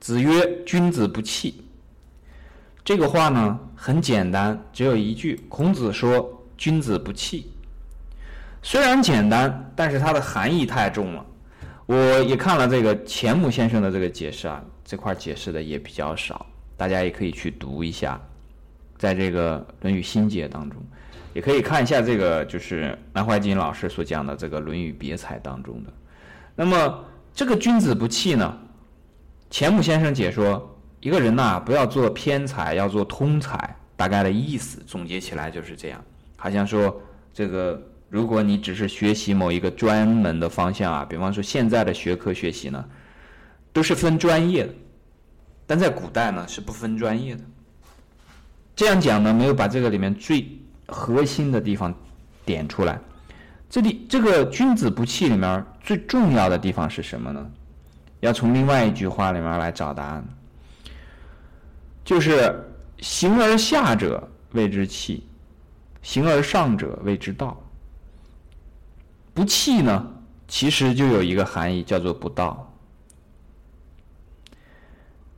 子曰：“君子不器。”这个话呢很简单，只有一句。孔子说：“君子不器。”虽然简单，但是它的含义太重了。我也看了这个钱穆先生的这个解释啊，这块解释的也比较少，大家也可以去读一下，在这个《论语心解》当中，也可以看一下这个就是南怀瑾老师所讲的这个《论语别裁》当中的。那么这个“君子不器”呢，钱穆先生解说，一个人呐，不要做偏才，要做通才，大概的意思总结起来就是这样。好像说这个。如果你只是学习某一个专门的方向啊，比方说现在的学科学习呢，都是分专业的，但在古代呢是不分专业的。这样讲呢，没有把这个里面最核心的地方点出来。这里这个“君子不器”里面最重要的地方是什么呢？要从另外一句话里面来找答案，就是“形而下者谓之器，形而上者谓之道”。不器呢，其实就有一个含义，叫做不道，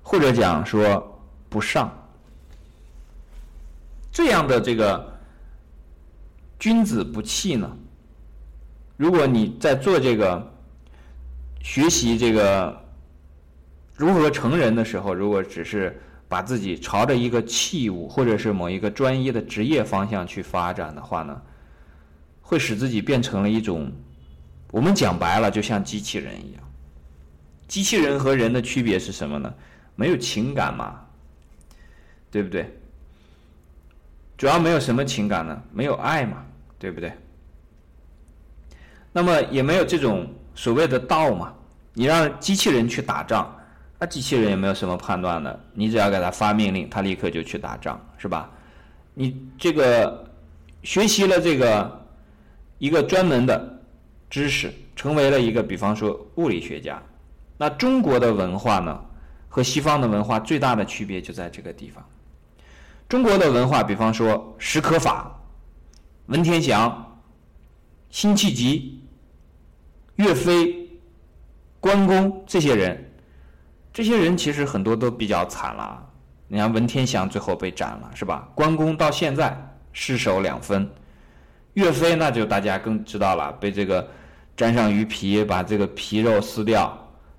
或者讲说不上。这样的这个君子不器呢，如果你在做这个学习这个如何成人的时候，如果只是把自己朝着一个器物或者是某一个专业的职业方向去发展的话呢？会使自己变成了一种，我们讲白了，就像机器人一样。机器人和人的区别是什么呢？没有情感嘛，对不对？主要没有什么情感呢？没有爱嘛，对不对？那么也没有这种所谓的道嘛。你让机器人去打仗，那机器人也没有什么判断的，你只要给他发命令，他立刻就去打仗，是吧？你这个学习了这个。一个专门的知识，成为了一个，比方说物理学家。那中国的文化呢，和西方的文化最大的区别就在这个地方。中国的文化，比方说史可法、文天祥、辛弃疾、岳飞、关公这些人，这些人其实很多都比较惨了。你看文天祥最后被斩了，是吧？关公到现在尸首两分。岳飞那就大家更知道了，被这个沾上鱼皮，把这个皮肉撕掉，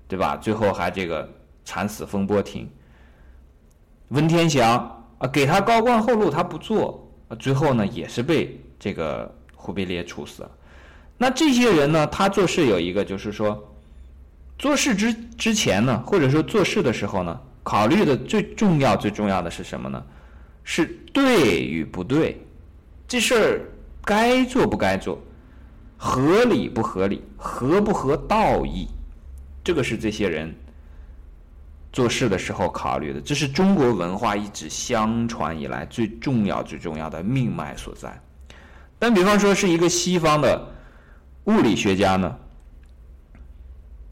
对吧？最后还这个惨死风波亭。文天祥啊，给他高官厚禄他不做，最后呢也是被这个忽必烈处死了。那这些人呢，他做事有一个就是说，做事之之前呢，或者说做事的时候呢，考虑的最重要最重要的是什么呢？是对与不对，这事儿。该做不该做，合理不合理，合不合道义，这个是这些人做事的时候考虑的。这是中国文化一直相传以来最重要、最重要的命脉所在。但比方说是一个西方的物理学家呢，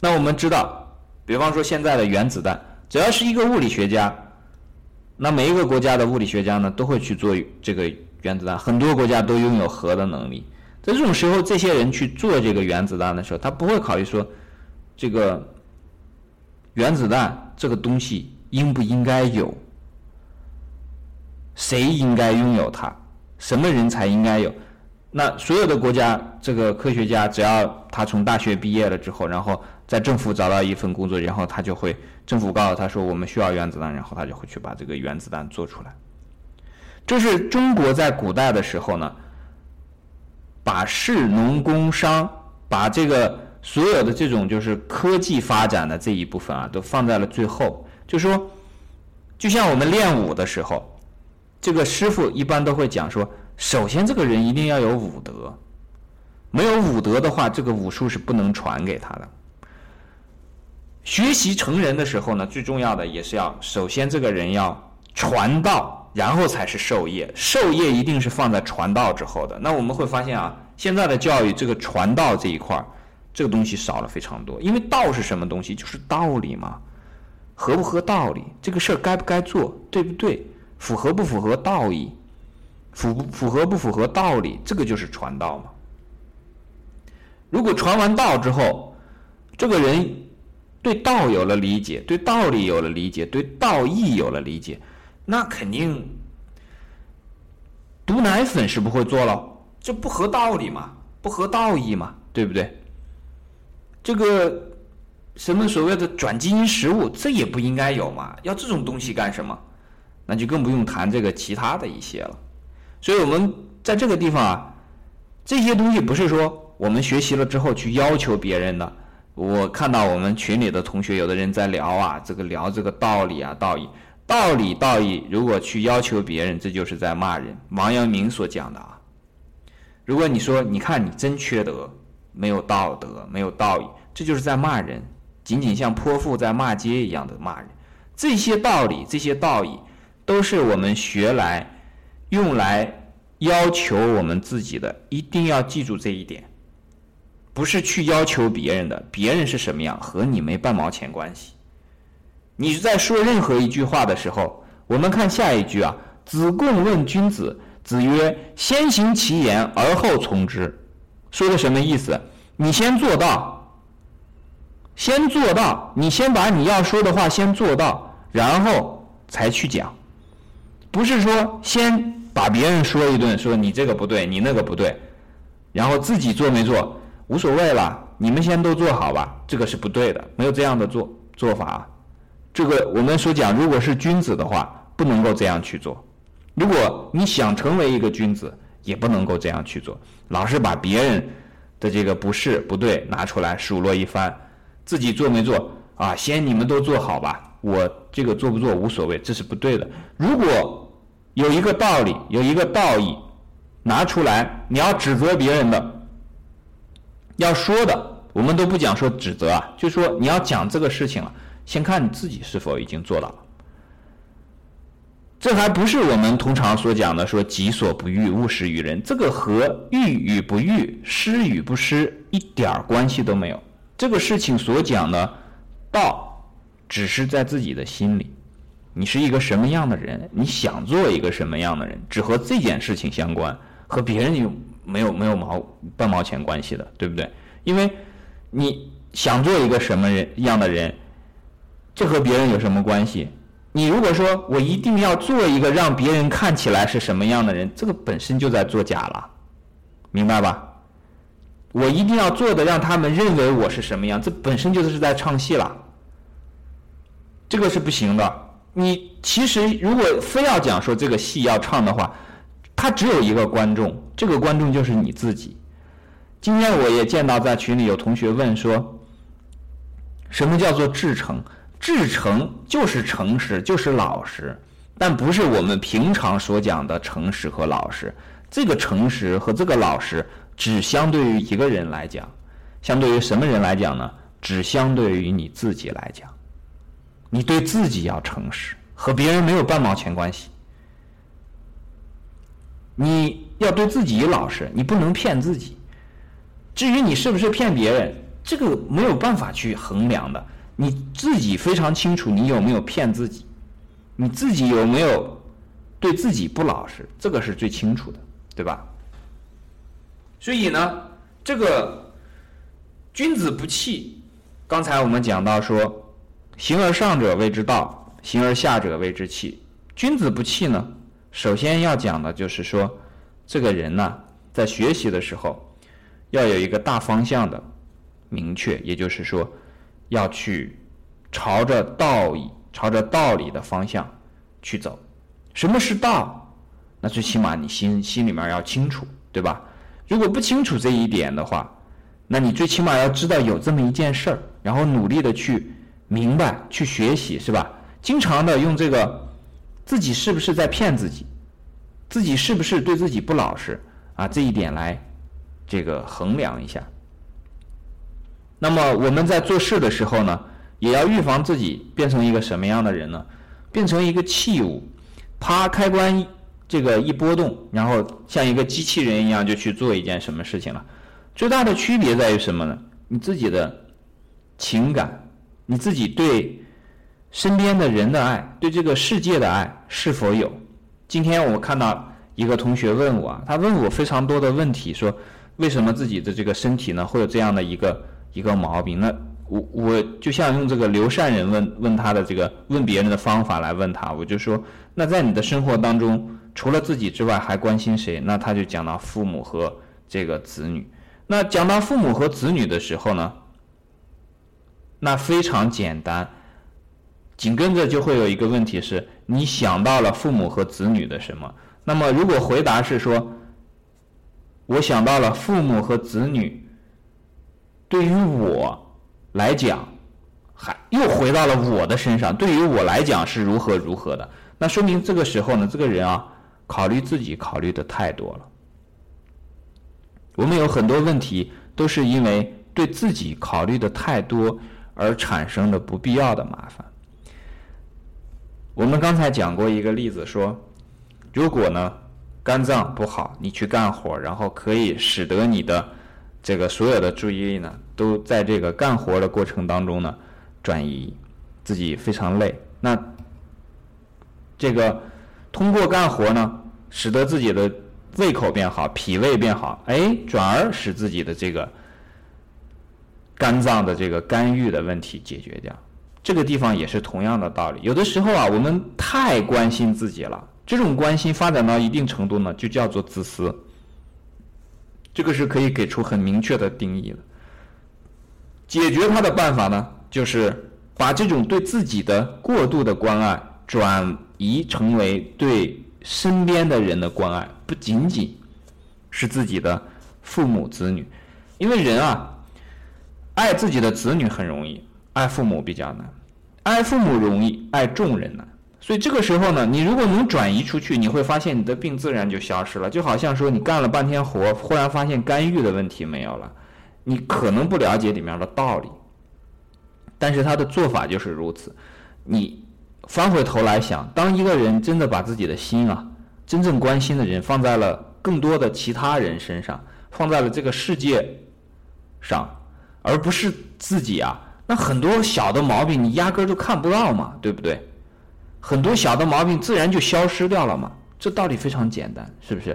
那我们知道，比方说现在的原子弹，只要是一个物理学家，那每一个国家的物理学家呢，都会去做这个。原子弹很多国家都拥有核的能力，在这种时候，这些人去做这个原子弹的时候，他不会考虑说，这个原子弹这个东西应不应该有，谁应该拥有它，什么人才应该有。那所有的国家这个科学家，只要他从大学毕业了之后，然后在政府找到一份工作，然后他就会政府告诉他说我们需要原子弹，然后他就会去把这个原子弹做出来。这是中国在古代的时候呢，把士农工商，把这个所有的这种就是科技发展的这一部分啊，都放在了最后。就说，就像我们练武的时候，这个师傅一般都会讲说，首先这个人一定要有武德，没有武德的话，这个武术是不能传给他的。学习成人的时候呢，最重要的也是要首先这个人要传道。然后才是授业，授业一定是放在传道之后的。那我们会发现啊，现在的教育这个传道这一块儿，这个东西少了非常多。因为道是什么东西？就是道理嘛，合不合道理？这个事儿该不该做？对不对？符合不符合道义？符符合不符合道理？这个就是传道嘛。如果传完道之后，这个人对道有了理解，对道理有了理解，对道义有了理解，那肯定毒奶粉是不会做了，这不合道理嘛，不合道义嘛，对不对？这个什么所谓的转基因食物，这也不应该有嘛，要这种东西干什么？那就更不用谈这个其他的一些了。所以我们在这个地方啊，这些东西不是说我们学习了之后去要求别人的。我看到我们群里的同学，有的人在聊啊，这个聊这个道理啊，道义，道理道义，如果去要求别人，这就是在骂人。王阳明所讲的啊，如果你说你看你真缺德，没有道德，没有道义，这就是在骂人，仅仅像泼妇在骂街一样的骂人。这些道理，这些道义，都是我们学来用来要求我们自己的，一定要记住这一点。不是去要求别人的，别人是什么样和你没半毛钱关系。你在说任何一句话的时候，我们看下一句啊，“子贡问君子，子曰：先行其言而后从之。”说的什么意思？你先做到，先做到，你先把你要说的话先做到，然后才去讲。不是说先把别人说一顿，说你这个不对，你那个不对，然后自己做没做？无所谓了，你们先都做好吧，这个是不对的，没有这样的做做法。这个我们所讲，如果是君子的话，不能够这样去做。如果你想成为一个君子，也不能够这样去做，老是把别人的这个不是不对拿出来数落一番，自己做没做啊？先你们都做好吧，我这个做不做无所谓，这是不对的。如果有一个道理，有一个道义拿出来，你要指责别人的。要说的，我们都不讲说指责啊，就说你要讲这个事情了，先看你自己是否已经做到了。这还不是我们通常所讲的说“己所不欲，勿施于人”，这个和欲与不欲、施与不施一点关系都没有。这个事情所讲的道，只是在自己的心里，你是一个什么样的人，你想做一个什么样的人，只和这件事情相关，和别人有。没有没有毛半毛钱关系的，对不对？因为你想做一个什么人样的人，这和别人有什么关系？你如果说我一定要做一个让别人看起来是什么样的人，这个本身就在作假了，明白吧？我一定要做的让他们认为我是什么样，这本身就是在唱戏了，这个是不行的。你其实如果非要讲说这个戏要唱的话。他只有一个观众，这个观众就是你自己。今天我也见到在群里有同学问说，什么叫做至诚？至诚就是诚实，就是老实，但不是我们平常所讲的诚实和老实。这个诚实和这个老实，只相对于一个人来讲，相对于什么人来讲呢？只相对于你自己来讲，你对自己要诚实，和别人没有半毛钱关系。你要对自己老实，你不能骗自己。至于你是不是骗别人，这个没有办法去衡量的。你自己非常清楚，你有没有骗自己，你自己有没有对自己不老实，这个是最清楚的，对吧？所以呢，这个君子不器，刚才我们讲到说，形而上者谓之道，形而下者谓之器。君子不器呢？首先要讲的就是说，这个人呢，在学习的时候，要有一个大方向的明确，也就是说，要去朝着道义、朝着道理的方向去走。什么是道？那最起码你心心里面要清楚，对吧？如果不清楚这一点的话，那你最起码要知道有这么一件事儿，然后努力的去明白、去学习，是吧？经常的用这个。自己是不是在骗自己？自己是不是对自己不老实啊？这一点来，这个衡量一下。那么我们在做事的时候呢，也要预防自己变成一个什么样的人呢？变成一个器物，啪，开关这个一波动，然后像一个机器人一样就去做一件什么事情了。最大的区别在于什么呢？你自己的情感，你自己对。身边的人的爱，对这个世界的爱是否有？今天我看到一个同学问我，他问我非常多的问题，说为什么自己的这个身体呢会有这样的一个一个毛病？那我我就像用这个刘善人问问他的这个问别人的方法来问他，我就说，那在你的生活当中，除了自己之外，还关心谁？那他就讲到父母和这个子女。那讲到父母和子女的时候呢，那非常简单，紧跟着就会有一个问题是，你想到了父母和子女的什么？那么如果回答是说，我想到了父母和子女，对于我。来讲，还又回到了我的身上。对于我来讲是如何如何的，那说明这个时候呢，这个人啊，考虑自己考虑的太多了。我们有很多问题都是因为对自己考虑的太多而产生的不必要的麻烦。我们刚才讲过一个例子，说如果呢肝脏不好，你去干活，然后可以使得你的。这个所有的注意力呢，都在这个干活的过程当中呢转移，自己非常累。那这个通过干活呢，使得自己的胃口变好，脾胃变好，哎，转而使自己的这个肝脏的这个肝郁的问题解决掉。这个地方也是同样的道理。有的时候啊，我们太关心自己了，这种关心发展到一定程度呢，就叫做自私。这个是可以给出很明确的定义的。解决它的办法呢，就是把这种对自己的过度的关爱转移成为对身边的人的关爱，不仅仅是自己的父母子女，因为人啊，爱自己的子女很容易，爱父母比较难，爱父母容易，爱众人难。所以这个时候呢，你如果能转移出去，你会发现你的病自然就消失了。就好像说你干了半天活，忽然发现肝郁的问题没有了，你可能不了解里面的道理，但是他的做法就是如此。你翻回头来想，当一个人真的把自己的心啊，真正关心的人放在了更多的其他人身上，放在了这个世界上，而不是自己啊，那很多小的毛病你压根儿就看不到嘛，对不对？很多小的毛病自然就消失掉了嘛，这道理非常简单，是不是？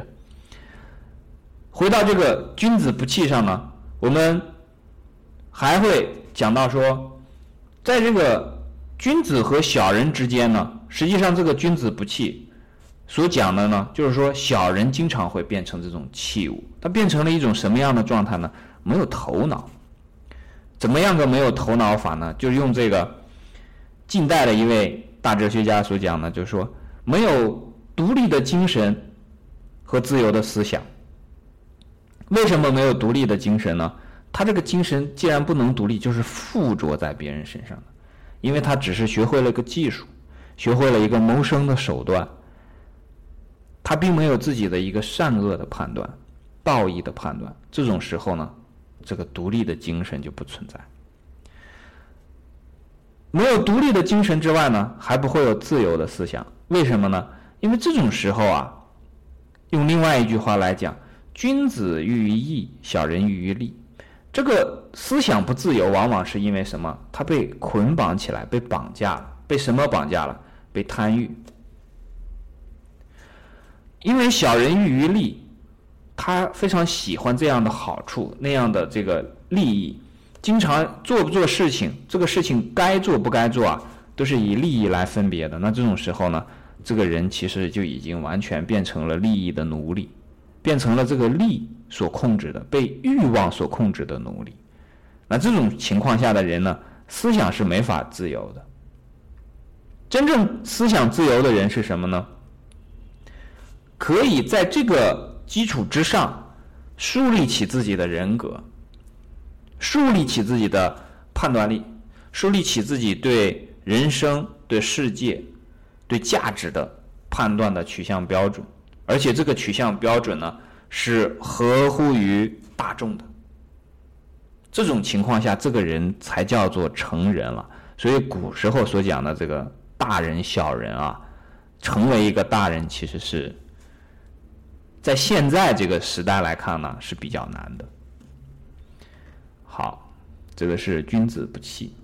回到这个君子不器上呢，我们还会讲到说，在这个君子和小人之间呢，实际上这个君子不器所讲的呢，就是说小人经常会变成这种器物，它变成了一种什么样的状态呢？没有头脑，怎么样个没有头脑法呢？就是用这个近代的一位。大哲学家所讲的，就是说，没有独立的精神和自由的思想。为什么没有独立的精神呢？他这个精神既然不能独立，就是附着在别人身上的，因为他只是学会了个技术，学会了一个谋生的手段，他并没有自己的一个善恶的判断、道义的判断。这种时候呢，这个独立的精神就不存在。没有独立的精神之外呢，还不会有自由的思想。为什么呢？因为这种时候啊，用另外一句话来讲，君子喻于义，小人喻于利。这个思想不自由，往往是因为什么？他被捆绑起来，被绑架了。被什么绑架了？被贪欲。因为小人喻于利，他非常喜欢这样的好处，那样的这个利益。经常做不做事情，这个事情该做不该做啊，都是以利益来分别的。那这种时候呢，这个人其实就已经完全变成了利益的奴隶，变成了这个利所控制的、被欲望所控制的奴隶。那这种情况下的人呢，思想是没法自由的。真正思想自由的人是什么呢？可以在这个基础之上，树立起自己的人格。树立起自己的判断力，树立起自己对人生、对世界、对价值的判断的取向标准，而且这个取向标准呢是合乎于大众的。这种情况下，这个人才叫做成人了。所以古时候所讲的这个大人、小人啊，成为一个大人，其实是在现在这个时代来看呢是比较难的。好，这个是君子不器。